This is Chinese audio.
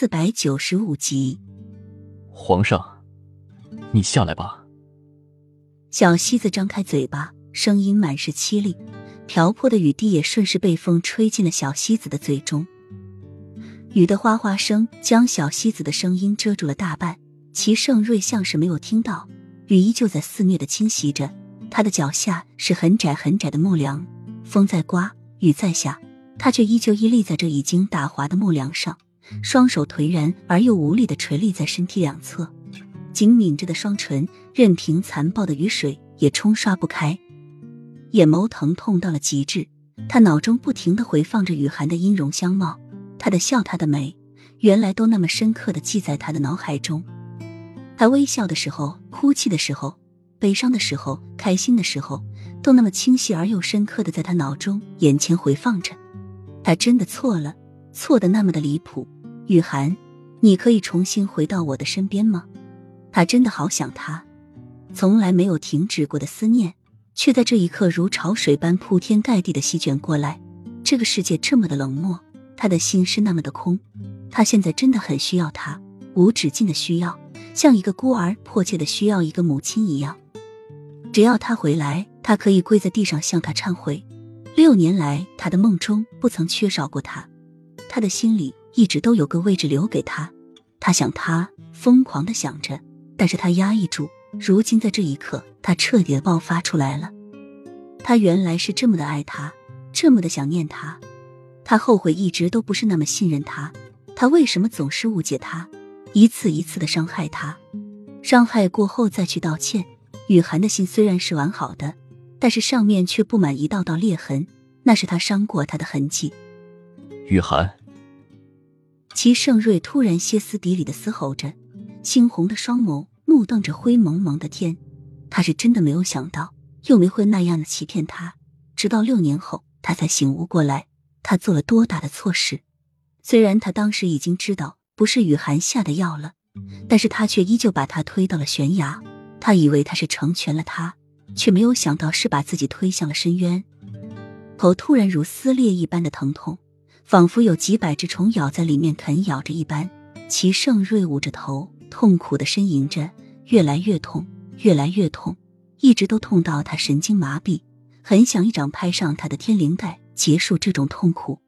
四百九十五集，皇上，你下来吧。小西子张开嘴巴，声音满是凄厉，瓢泼的雨滴也顺势被风吹进了小西子的嘴中。雨的哗哗声将小西子的声音遮住了大半，齐盛瑞像是没有听到，雨依旧在肆虐的侵袭着他的脚下，是很窄很窄的木梁，风在刮，雨在下，他却依旧屹立在这已经打滑的木梁上。双手颓然而又无力的垂立在身体两侧，紧抿着的双唇任凭残暴的雨水也冲刷不开，眼眸疼痛到了极致。他脑中不停的回放着雨涵的音容相貌，她的笑，她的美，原来都那么深刻的记在他的脑海中。他微笑的时候，哭泣的时候，悲伤的时候，开心的时候，都那么清晰而又深刻的在他脑中、眼前回放着。他真的错了，错的那么的离谱。雨涵，你可以重新回到我的身边吗？他真的好想他，从来没有停止过的思念，却在这一刻如潮水般铺天盖地的席卷过来。这个世界这么的冷漠，他的心是那么的空。他现在真的很需要他，无止境的需要，像一个孤儿迫切的需要一个母亲一样。只要他回来，他可以跪在地上向他忏悔。六年来，他的梦中不曾缺少过他，他的心里。一直都有个位置留给他，他想他，疯狂的想着，但是他压抑住。如今在这一刻，他彻底的爆发出来了。他原来是这么的爱他，这么的想念他。他后悔一直都不是那么信任他，他为什么总是误解他，一次一次的伤害他？伤害过后再去道歉。雨涵的心虽然是完好的，但是上面却布满一道道裂痕，那是他伤过他的痕迹。雨涵。齐盛瑞突然歇斯底里的嘶吼着，猩红的双眸怒瞪着灰蒙蒙的天。他是真的没有想到幼梅会那样的欺骗他，直到六年后他才醒悟过来，他做了多大的错事。虽然他当时已经知道不是雨涵下的药了，但是他却依旧把他推到了悬崖。他以为他是成全了他，却没有想到是把自己推向了深渊。头突然如撕裂一般的疼痛。仿佛有几百只虫咬在里面啃咬着一般，齐盛瑞捂着头，痛苦的呻吟着，越来越痛，越来越痛，一直都痛到他神经麻痹，很想一掌拍上他的天灵盖，结束这种痛苦。